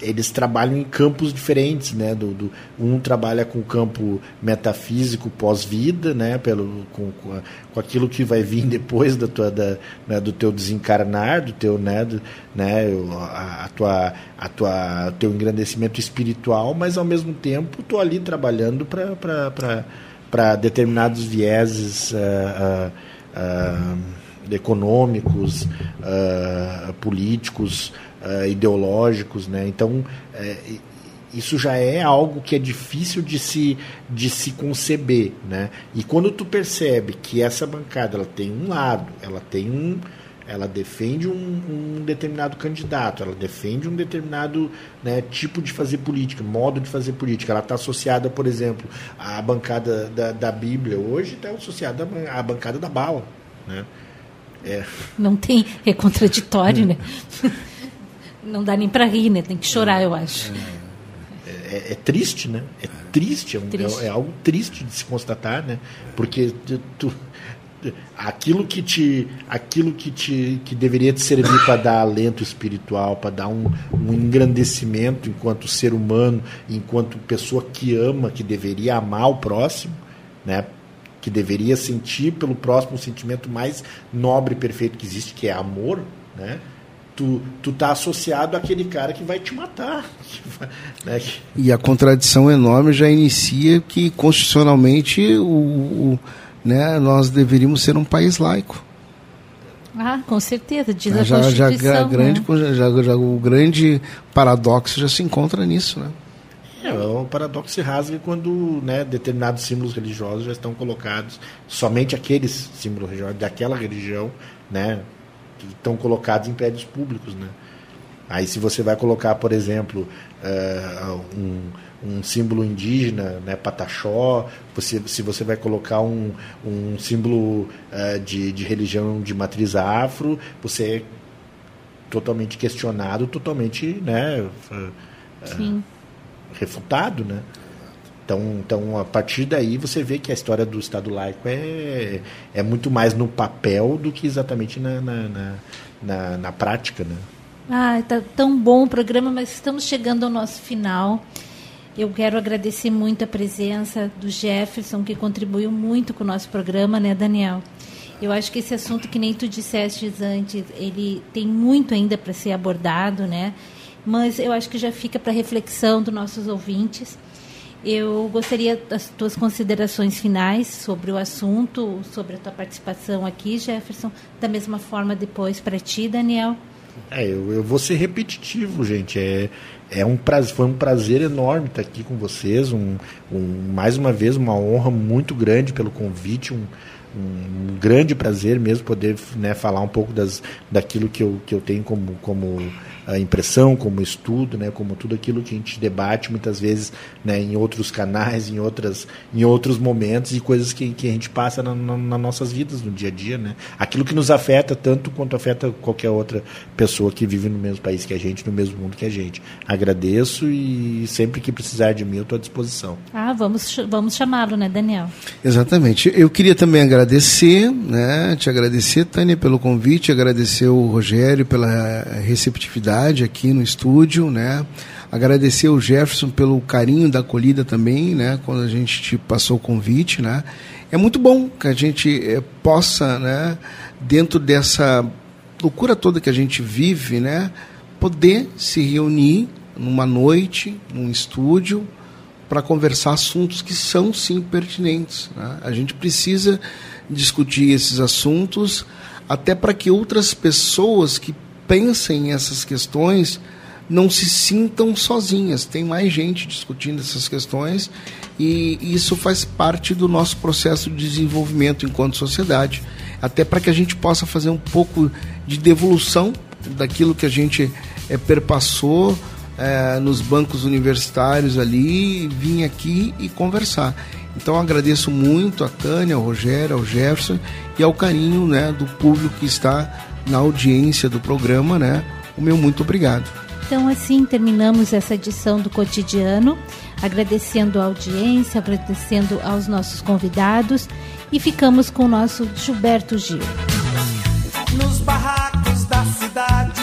eles trabalham em campos diferentes né? Do, do, um trabalha com o campo metafísico pós-vida né? Pelo com, com, com, aquilo que vai vir [LAUGHS] depois da tua da, né, do teu desencarnar do teu né, do, né? A, a, tua a tua teu engrandecimento espiritual mas ao mesmo tempo tô ali trabalhando para para determinados vieses uh, econômicos, uh, políticos, uh, ideológicos, né? Então é, isso já é algo que é difícil de se, de se conceber, né? E quando tu percebe que essa bancada ela tem um lado, ela tem um, ela defende um, um, determinado candidato, ela defende um determinado né, tipo de fazer política, modo de fazer política. Ela está associada, por exemplo, à bancada da, da Bíblia hoje, está associada à bancada da bala. Né? É. Não tem, é contraditório, né? [LAUGHS] Não dá nem para rir, né? Tem que chorar, eu acho. É, é, é triste, né? É triste, é, um, triste. é, algo triste de se constatar, né? Porque tu, aquilo que te aquilo que te que deveria te servir para dar alento espiritual para dar um, um engrandecimento enquanto ser humano enquanto pessoa que ama que deveria amar o próximo né que deveria sentir pelo próximo o sentimento mais nobre e perfeito que existe, que é amor, né? Tu, tu tá associado àquele cara que vai te matar. [LAUGHS] Né? E a contradição enorme já inicia que constitucionalmente o, o né, nós deveríamos ser um país laico. Ah, com certeza, diz a já, Constituição. Já, grande, né? já, já, o grande paradoxo já se encontra nisso, né? É, o paradoxo se rasga quando né, determinados símbolos religiosos já estão colocados, somente aqueles símbolos religiosos daquela religião, né, estão colocados em prédios públicos, né. Aí se você vai colocar, por exemplo, uh, um, um símbolo indígena, né, pataxó, você, se você vai colocar um, um símbolo uh, de, de religião de matriz afro, você é totalmente questionado, totalmente, né, uh, Sim refutado, né? Então, então, a partir daí você vê que a história do Estado laico é, é muito mais no papel do que exatamente na, na, na, na, na prática, né? Ah, tá tão bom o programa, mas estamos chegando ao nosso final. Eu quero agradecer muito a presença do Jefferson, que contribuiu muito com o nosso programa, né, Daniel? Eu acho que esse assunto, que nem tu disseste antes, ele tem muito ainda para ser abordado, né? Mas eu acho que já fica para reflexão dos nossos ouvintes. Eu gostaria das tuas considerações finais sobre o assunto, sobre a tua participação aqui, Jefferson. Da mesma forma, depois para ti, Daniel. É, eu, eu vou ser repetitivo, gente. É, é um prazer, foi um prazer enorme estar aqui com vocês. Um, um, mais uma vez, uma honra muito grande pelo convite. Um, um grande prazer mesmo poder né, falar um pouco das, daquilo que eu, que eu tenho como, como a impressão, como estudo, né, como tudo aquilo que a gente debate muitas vezes né, em outros canais, em, outras, em outros momentos e coisas que, que a gente passa na, na, nas nossas vidas no dia a dia. Né? Aquilo que nos afeta tanto quanto afeta qualquer outra pessoa que vive no mesmo país que a gente, no mesmo mundo que a gente. Agradeço e sempre que precisar de mim eu estou à disposição. Ah, vamos, vamos chamá-lo, né, Daniel? Exatamente. Eu queria também agradecer, né, te agradecer, Tânia, pelo convite, agradecer o Rogério pela receptividade aqui no estúdio, né? Agradecer o Jefferson pelo carinho da acolhida também, né? Quando a gente te passou o convite, né? É muito bom que a gente é, possa, né? Dentro dessa loucura toda que a gente vive, né? Poder se reunir numa noite, num estúdio, para conversar assuntos que são sim pertinentes. Né? A gente precisa discutir esses assuntos até para que outras pessoas que pensem essas questões não se sintam sozinhas. Tem mais gente discutindo essas questões e isso faz parte do nosso processo de desenvolvimento enquanto sociedade, até para que a gente possa fazer um pouco de devolução daquilo que a gente é, perpassou é, nos bancos universitários ali, vir aqui e conversar. Então agradeço muito a Tânia, ao Rogério, ao Jefferson e ao carinho né, do público que está na audiência do programa, né? O meu muito obrigado. Então, assim terminamos essa edição do Cotidiano, agradecendo a audiência, agradecendo aos nossos convidados e ficamos com o nosso Gilberto Gil. Nos barracos da cidade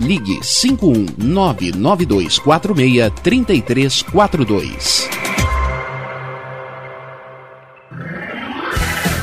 ligue 51992463342.